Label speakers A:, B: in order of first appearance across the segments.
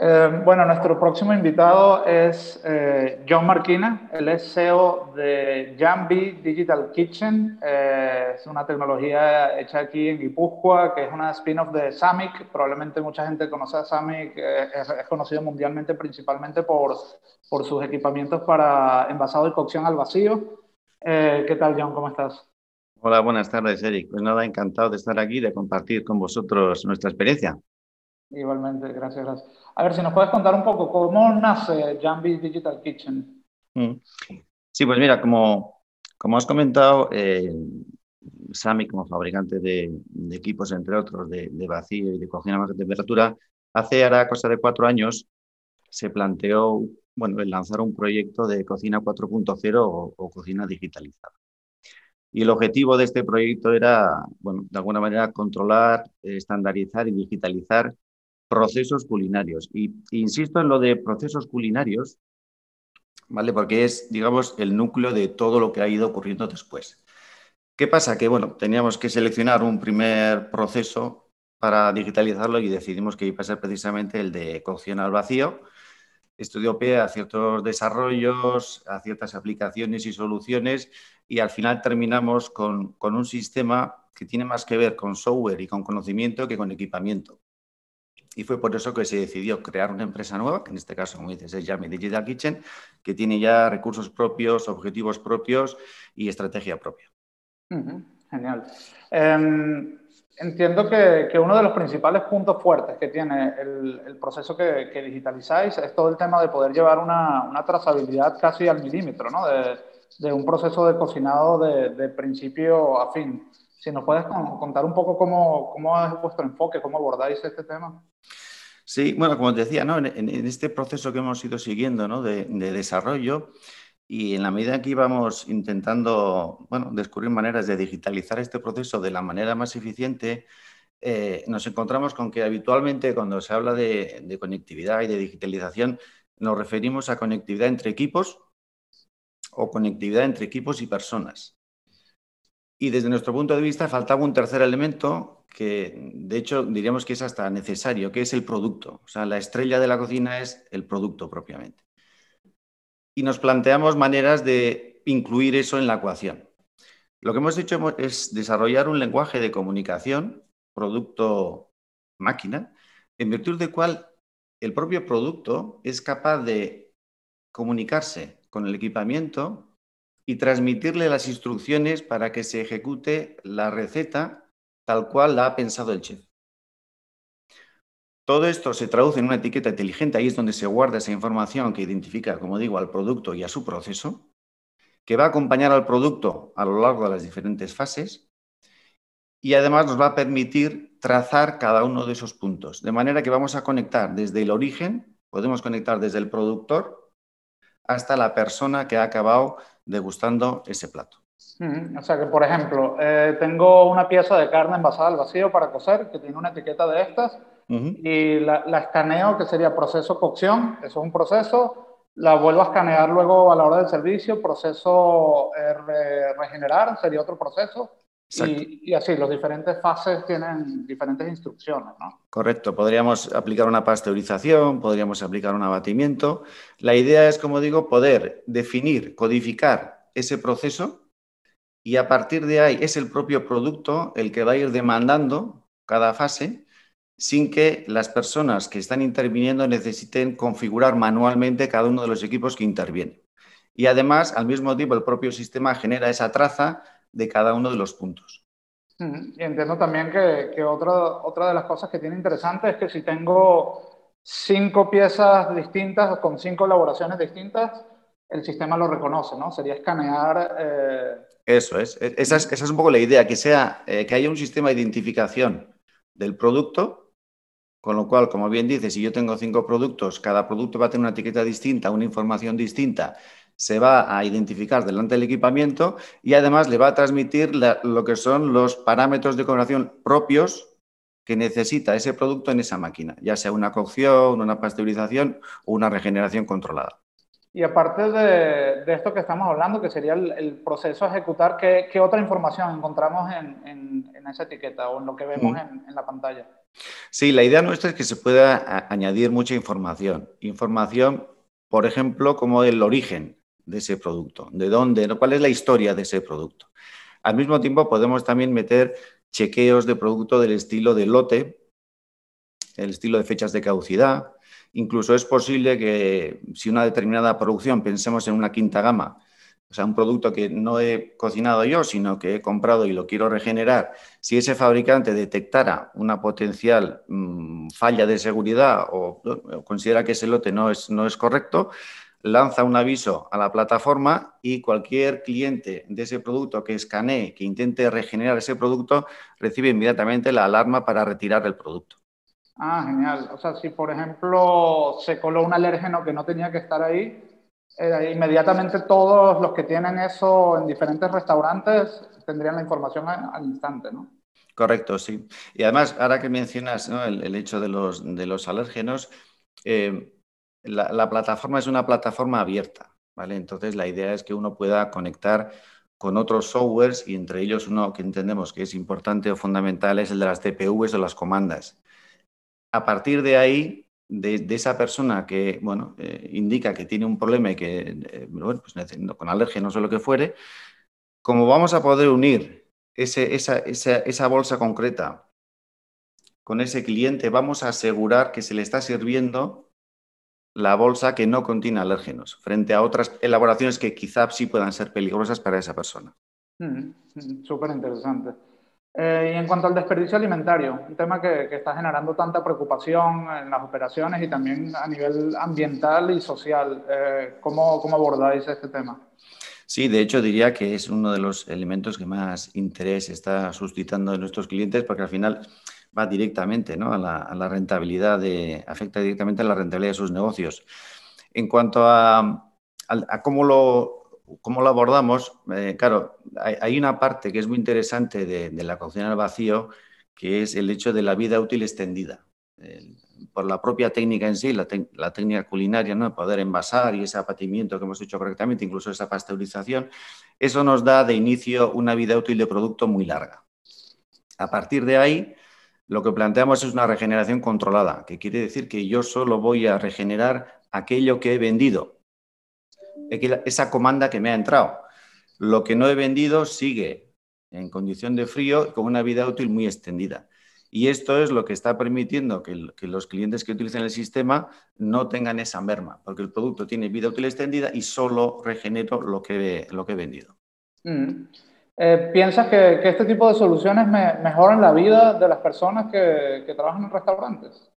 A: Eh, bueno, nuestro próximo invitado es eh, John Marquina. Él es CEO de Jambi Digital Kitchen. Eh, es una tecnología hecha aquí en Guipúzcoa, que es una spin-off de Samic. Probablemente mucha gente conoce a Samic. Es, es, conocido mundialmente principalmente por, por sus equipamientos para envasado y cocción al vacío. ¿Qué tal, John? ¿Cómo estás?
B: Hola, buenas tardes, Eric. Pues nada, encantado de estar aquí de compartir con vosotros nuestra experiencia.
A: Igualmente, gracias, gracias. A ver, si nos puedes contar un poco cómo nace Jambi Digital Kitchen.
B: Mm. Sí, pues mira, como, como has comentado, eh, Sami como fabricante de, equipos, entre otros, de, vacío y de cocina a baja temperatura, hace ahora cosa de cuatro años se planteó bueno, el lanzar un proyecto de cocina 4.0 o, o cocina digitalizada. Y el objetivo de este proyecto era, bueno, de alguna manera controlar, estandarizar y digitalizar procesos culinarios. Y insisto en lo de procesos culinarios, ¿vale? Porque es, digamos, el núcleo de todo lo que ha ido ocurriendo después. ¿Qué pasa? Que, bueno, teníamos que seleccionar un primer proceso para digitalizarlo y decidimos que iba a ser precisamente el de cocción al vacío. Estudió pie a ciertos desarrollos, a ciertas aplicaciones y soluciones y al final terminamos con, con un sistema que tiene más que ver con software y con conocimiento que con equipamiento. Y fue por eso que se decidió crear una empresa nueva, que en este caso, como dices, es Yami Digital Kitchen, que tiene ya recursos propios, objetivos propios y estrategia propia.
A: genial. Em, entiendo que, uno de los principales puntos fuertes que tiene el, proceso que, digitalizáis es todo el tema de poder llevar una, trazabilidad casi al milímetro, ¿no? De, un proceso de cocinado de, de principio a fin. Si nos puedes contar un poco cómo, cómo es vuestro enfoque, cómo abordáis este tema.
B: Sí, bueno, como te decía, ¿no? en, este proceso que hemos ido siguiendo ¿no? de, desarrollo y en la medida que íbamos intentando bueno, descubrir maneras de digitalizar este proceso de la manera más eficiente, eh, nos encontramos con que habitualmente cuando se habla de conectividad y de digitalización nos referimos a conectividad entre equipos o conectividad entre equipos y personas. Y desde nuestro punto de vista faltaba un tercer elemento que, de hecho, diríamos que es hasta necesario, que es el producto. O sea, la estrella de la cocina es el producto propiamente. Y nos planteamos maneras de incluir eso en la ecuación. Lo que hemos hecho es desarrollar un lenguaje de comunicación, producto-máquina, en virtud del cual el propio producto es capaz de comunicarse con el equipamiento y transmitirle las instrucciones para que se ejecute la receta tal cual la ha pensado el chef. Todo esto se traduce en una etiqueta inteligente, ahí es donde se guarda esa información que identifica, como digo, al producto y a su proceso, que va a acompañar al producto a lo largo de las diferentes fases y además nos va a permitir trazar cada uno de esos puntos. De manera que vamos a conectar desde el origen, podemos conectar desde el productor hasta la persona que ha acabado degustando ese plato.
A: O sea que, por ejemplo, eh, tengo una pieza de carne envasada al vacío para cocer que tiene una etiqueta de estas y la, escaneo, que sería proceso cocción, eso es un proceso, la vuelvo a escanear luego a la hora del servicio, proceso eh, regenerar sería otro proceso y, así, las diferentes fases tienen diferentes instrucciones, ¿no?
B: Correcto, podríamos aplicar una pasteurización, podríamos aplicar un abatimiento. La idea es, como digo, poder definir, codificar ese proceso y a partir de ahí es el propio producto el que va a ir demandando cada fase sin que las personas que están interviniendo necesiten configurar manualmente cada uno de los equipos que intervienen. Y además, al mismo tiempo, el propio sistema genera esa traza de cada uno de los puntos.
A: Y entiendo también que, que otra, otra de las cosas que tiene interesante es que si tengo cinco piezas distintas con cinco elaboraciones distintas, el sistema lo reconoce, ¿no? Sería escanear.
B: Eh, Eso es. E, esa, es. esa es un poco la idea, que, sea, eh, que haya un sistema de identificación del producto, con lo cual, como bien dice, si yo tengo cinco productos, cada producto va a tener una etiqueta distinta, una información distinta se va a identificar delante del equipamiento y además le va a transmitir lo que son los parámetros de coloración propios que necesita ese producto en esa máquina, ya sea una cocción, una pasteurización o una regeneración controlada.
A: Y aparte de, esto que estamos hablando, que sería el, proceso a ejecutar, ¿qué, otra información encontramos en, esa etiqueta o en lo que vemos mm. en, la pantalla?
B: Sí, la idea nuestra es que se pueda añadir mucha información. Información, por ejemplo, como el origen de ese producto, de dónde, cuál es la historia de ese producto. Al mismo tiempo, podemos también meter chequeos de producto del estilo de lote, el estilo de fechas de caducidad. Incluso es posible que si una determinada producción, pensemos en una quinta gama, o sea, un producto que no he cocinado yo, sino que he comprado y lo quiero regenerar, si ese fabricante detectara una potencial mm, falla de seguridad o, considera que ese lote no es, no es correcto, lanza un aviso a la plataforma y cualquier cliente de ese producto que escanee, que intente regenerar ese producto, recibe inmediatamente la alarma para retirar el producto.
A: Ah, genial. O sea, si por ejemplo se coló un alérgeno que no tenía que estar ahí, eh, inmediatamente todos los que tienen eso en diferentes restaurantes tendrían la información al, instante, ¿no?
B: Correcto, sí. Y además, ahora que mencionas el, hecho de los, de los alérgenos, eh, la, plataforma es una plataforma abierta, ¿vale? Entonces, la idea es que uno pueda conectar con otros softwares y entre ellos uno que entendemos que es importante o fundamental es el de las TPVs o las comandas. A partir de ahí, de, esa persona que bueno, eh, indica que tiene un problema y que, eh, bueno, pues con alérgenos o lo que fuere, como vamos a poder unir ese, esa, esa, bolsa concreta con ese cliente, vamos a asegurar que se le está sirviendo la bolsa que no contiene alérgenos, frente a otras elaboraciones que quizá sí puedan ser peligrosas para esa persona.
A: Mm, mm, súper interesante. Eh, y en cuanto al desperdicio alimentario, un tema que, está generando tanta preocupación en las operaciones y también a nivel ambiental y social, eh, ¿cómo, ¿cómo abordáis este tema?
B: Sí, de hecho diría que es uno de los elementos que más interés está suscitando en nuestros clientes porque al final va directamente ¿no? a, la, rentabilidad, de, afecta directamente a la rentabilidad de sus negocios. En cuanto a, cómo lo ¿Cómo lo abordamos? Eh, claro, hay, una parte que es muy interesante de, la cocina al vacío, que es el hecho de la vida útil extendida. por la propia técnica en sí, la, técnica culinaria, ¿no? poder envasar y ese apatimiento que hemos hecho correctamente, incluso esa pasteurización, eso nos da de inicio una vida útil de producto muy larga. A partir de ahí, lo que planteamos es una regeneración controlada, que quiere decir que yo solo voy a regenerar aquello que he vendido, esa comanda que me ha entrado. Lo que no he vendido sigue en condición de frío con una vida útil muy extendida. Y esto es lo que está permitiendo que, los clientes que utilicen el sistema no tengan esa merma, porque el producto tiene vida útil extendida y solo regenero lo que, lo que he vendido.
A: Mm. Eh, ¿Piensas que, este tipo de soluciones mejoran la vida de las personas que, que trabajan en restaurantes?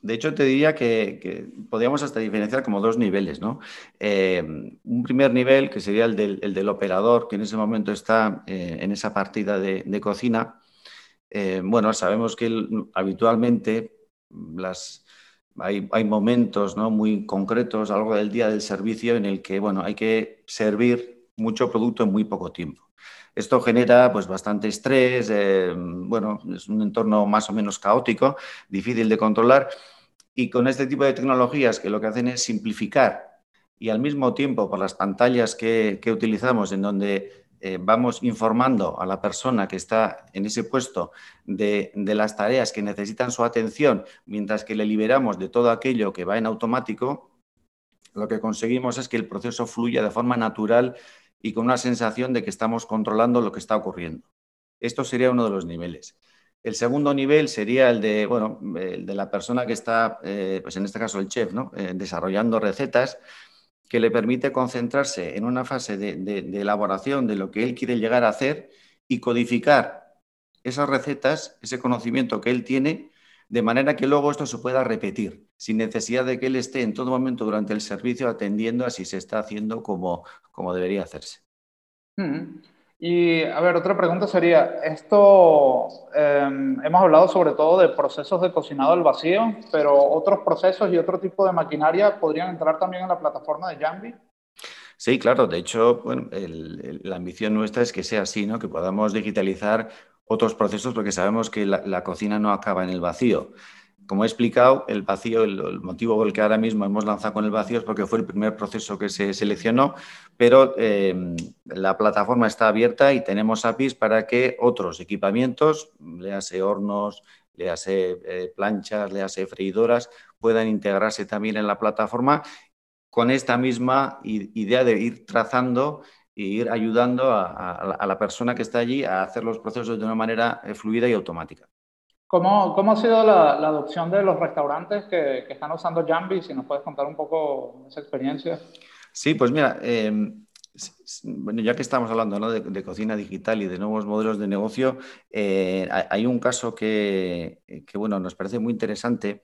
B: De hecho, te diría que, podríamos hasta diferenciar como dos niveles, ¿no? Eh, un primer nivel, que sería el del, operador, que en ese momento está eh, en esa partida de, cocina. Eh, bueno, sabemos que habitualmente las, hay, momentos ¿no? muy concretos a lo largo del día del servicio en el que, bueno, hay que servir mucho producto en muy poco tiempo. Esto genera pues, bastante estrés, eh, bueno, es un entorno más o menos caótico, difícil de controlar. Y con este tipo de tecnologías que lo que hacen es simplificar y al mismo tiempo por las pantallas que, utilizamos en donde eh, vamos informando a la persona que está en ese puesto de, de, las tareas que necesitan su atención, mientras que le liberamos de todo aquello que va en automático, lo que conseguimos es que el proceso fluya de forma natural y con una sensación de que estamos controlando lo que está ocurriendo. Esto sería uno de los niveles. El segundo nivel sería el de, bueno, el de la persona que está, eh, pues en este caso el chef, ¿no? Eh, desarrollando recetas que le permite concentrarse en una fase de elaboración de lo que él quiere llegar a hacer y codificar esas recetas, ese conocimiento que él tiene de manera que luego esto se pueda repetir, sin necesidad de que él esté en todo momento durante el servicio atendiendo a si se está haciendo como, como debería hacerse.
A: Y a ver, otra pregunta sería, esto em, hemos hablado sobre todo de procesos de cocinado al vacío, pero otros procesos y otro tipo de maquinaria podrían entrar también en la plataforma de Jambi.
B: Sí, claro. De hecho, la ambición nuestra es que sea así, ¿no? Que podamos digitalizar otros procesos porque sabemos que la, cocina no acaba en el vacío. como he explicado, el vacío, el, motivo por el que ahora mismo hemos lanzado con el vacío es porque fue el primer proceso que se seleccionó, pero em, la plataforma está abierta y tenemos APIs para que otros equipamientos, léase hornos, léase eh, planchas, léase freidoras, puedan integrarse también en la plataforma con esta misma idea de ir trazando e ir ayudando a, la persona que está allí a hacer los procesos de una manera eh, fluida y automática.
A: ¿Cómo, ¿Cómo, ha sido la, adopción de los restaurantes que, que, están usando Jambi? Si nos puedes contar un poco esa experiencia.
B: Sí, pues mira, em, bueno, ya que estamos hablando de, cocina digital y de nuevos modelos de negocio, eh, hay un caso que, que, bueno, nos parece muy interesante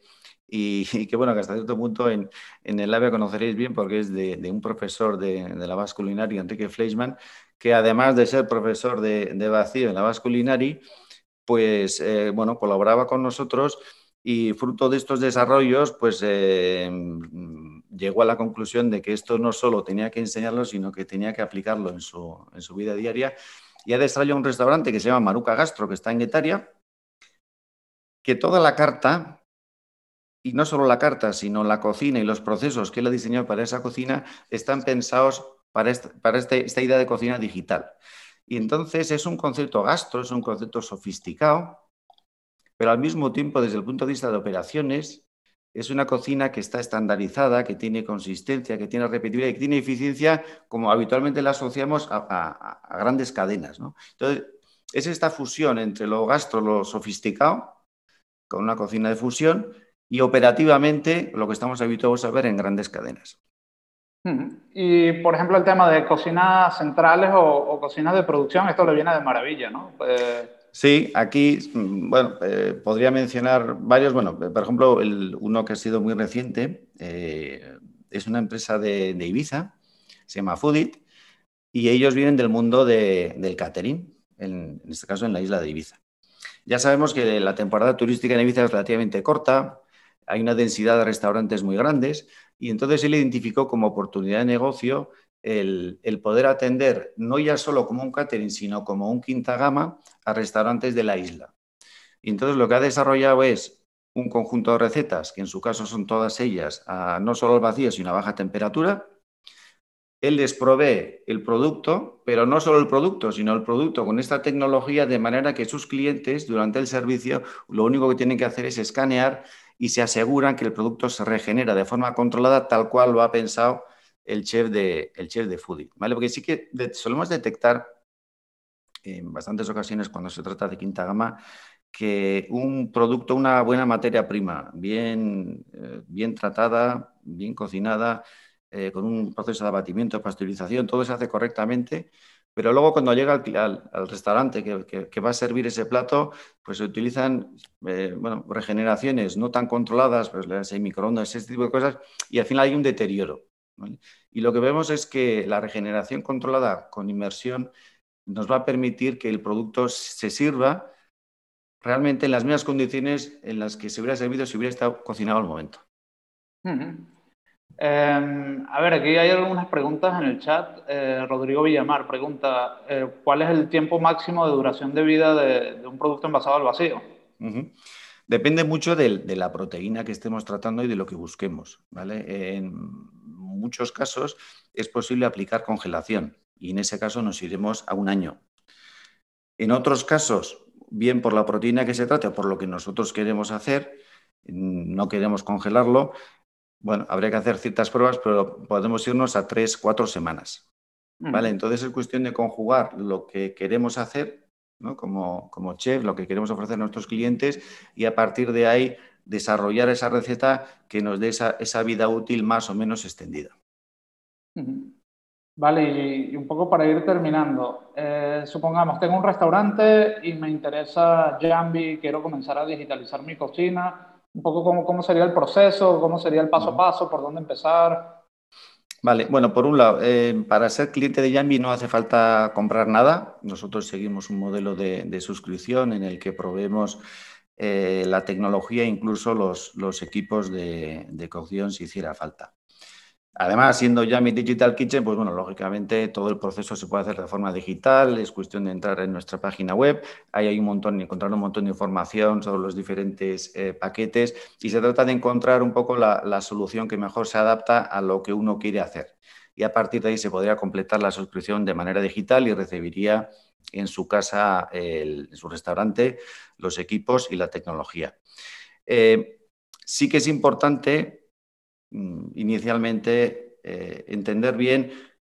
B: y, que, bueno, que hasta cierto punto en, en el AVE conoceréis bien porque es de, de un profesor de, de la Basque Culinary, Enrique Fleischmann, que además de ser profesor de, de vacío en la Basque Culinary, pues eh, bueno, colaboraba con nosotros y fruto de estos desarrollos, pues eh, llegó a la conclusión de que esto no solo tenía que enseñarlo, sino que tenía que aplicarlo en su, en su vida diaria. Y ha desarrollado un restaurante que se llama Maruca Gastro, que está en Guetaria, que toda la carta, y no solo la carta, sino la cocina y los procesos que él ha diseñado para esa cocina, están pensados para, para este, esta idea de cocina digital. Y entonces es un concepto gastro, es un concepto sofisticado, pero al mismo tiempo, desde el punto de vista de operaciones, es una cocina que está estandarizada, que tiene consistencia, que tiene repetibilidad y que tiene eficiencia, como habitualmente la asociamos a, grandes cadenas. Entonces, es esta fusión entre lo gastro, lo sofisticado, con una cocina de fusión, y operativamente lo que estamos habituados a ver en grandes cadenas.
A: Y, por ejemplo, el tema de cocinas centrales o, cocinas de producción, esto le viene de maravilla, ¿no?
B: Pues, sí, aquí, mm, bueno, eh, podría mencionar varios. Bueno, por ejemplo, el, uno que ha sido muy reciente eh, es una empresa de, Ibiza, se llama Foodit, y ellos vienen del mundo del catering, en, en este caso en la isla de Ibiza. Ya sabemos que la temporada turística en Ibiza es relativamente corta, hay una densidad de restaurantes muy grandes, y entonces él identificó como oportunidad de negocio el, poder atender no ya solo como un catering, sino como un quinta gama a restaurantes de la isla. Y entonces lo que ha desarrollado es un conjunto de recetas, que en su caso son todas ellas, no solo al vacío, sino a baja temperatura. Él les provee el producto, pero no solo el producto, sino el producto con esta tecnología de manera que sus clientes durante el servicio lo único que tienen que hacer es escanear y se aseguran que el producto se regenera de forma controlada tal cual lo ha pensado el chef de, el chef de foodie. ¿vale? Porque sí que solemos detectar en bastantes ocasiones cuando se trata de quinta gama que un producto, una buena materia prima, bien, eh, bien tratada, bien cocinada, eh, con un proceso de abatimiento, pasteurización, todo se hace correctamente, pero luego cuando llega al, restaurante que, va a servir ese plato, pues se utilizan eh, bueno, regeneraciones no tan controladas, pues hay microondas, ese tipo de cosas, y al final hay un deterioro. Y lo que vemos es que la regeneración controlada con inmersión nos va a permitir que el producto se sirva realmente en las mismas condiciones en las que se hubiera servido si hubiera estado cocinado al momento.
A: Em, a ver, aquí hay algunas preguntas en el chat. Eh, Rodrigo Villamar pregunta, eh, ¿cuál es el tiempo máximo de duración de vida de, un producto envasado al vacío?
B: Depende mucho de, la proteína que estemos tratando y de lo que busquemos. ¿vale? En muchos casos es posible aplicar congelación y en ese caso nos iremos a un año. En otros casos, bien por la proteína que se trate o por lo que nosotros queremos hacer, no queremos congelarlo, bueno, habría que hacer ciertas pruebas, pero podemos irnos a tres, cuatro semanas. ¿Vale? Entonces es cuestión de conjugar lo que queremos hacer ¿no? como, como chef, lo que queremos ofrecer a nuestros clientes y a partir de ahí desarrollar esa receta que nos dé esa, esa vida útil más o menos extendida.
A: Vale, y, un poco para ir terminando, eh, supongamos, tengo un restaurante y me interesa Jambi, quiero comenzar a digitalizar mi cocina un poco cómo, cómo sería el proceso, cómo sería el paso a paso, por dónde empezar.
B: Vale, bueno, por un lado, eh, para ser cliente de Yambi no hace falta comprar nada. Nosotros seguimos un modelo de, suscripción en el que proveemos eh, la tecnología incluso los, los equipos de, de, cocción si hiciera falta. Además, siendo ya mi Digital Kitchen, pues bueno, lógicamente todo el proceso se puede hacer de forma digital, es cuestión de entrar en nuestra página web, ahí hay un montón, encontrar un montón de información sobre los diferentes eh, paquetes y se trata de encontrar un poco la, solución que mejor se adapta a lo que uno quiere hacer. Y a partir de ahí se podría completar la suscripción de manera digital y recibiría en su casa, en su restaurante, los equipos y la tecnología. Eh, sí que es importante inicialmente eh, entender bien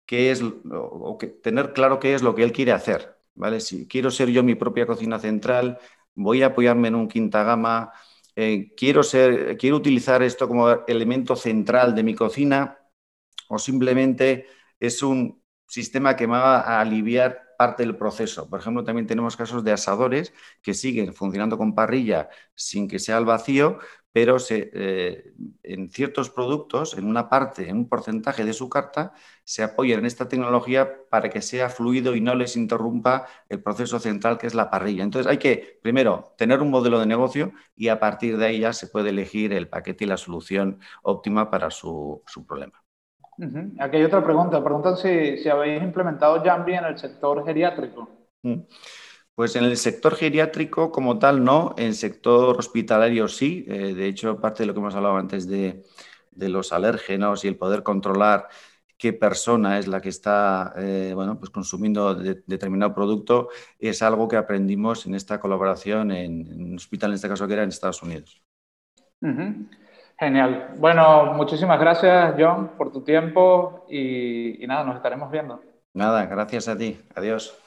B: qué es, o, tener claro qué es lo que él quiere hacer. ¿vale? Si quiero ser yo mi propia cocina central, voy a apoyarme en un quinta gama, eh, quiero, ser, quiero utilizar esto como elemento central de mi cocina o simplemente es un sistema que me va a aliviar parte del proceso. Por ejemplo, también tenemos casos de asadores que siguen funcionando con parrilla sin que sea al vacío, pero eh, en ciertos productos, en una parte, en un porcentaje de su carta, se apoyan en esta tecnología para que sea fluido y no les interrumpa el proceso central que es la parrilla. Entonces hay que, primero, tener un modelo de negocio y a partir de ahí ya se puede elegir el paquete y la solución óptima para su, problema.
A: Aquí hay otra pregunta. Preguntan si, habéis implementado Jambi en el sector geriátrico. Mm.
B: Pues en el sector geriátrico como tal no, en el sector hospitalario sí. Eh, de hecho, parte de lo que hemos hablado antes de, los alérgenos y el poder controlar qué persona es la que está eh, bueno, pues consumiendo determinado producto es algo que aprendimos en esta colaboración en, un hospital, en este caso que era en Estados Unidos.
A: Genial. Bueno, muchísimas gracias, John, por tu tiempo y nada, nos estaremos viendo.
B: Nada, gracias a ti. Adiós.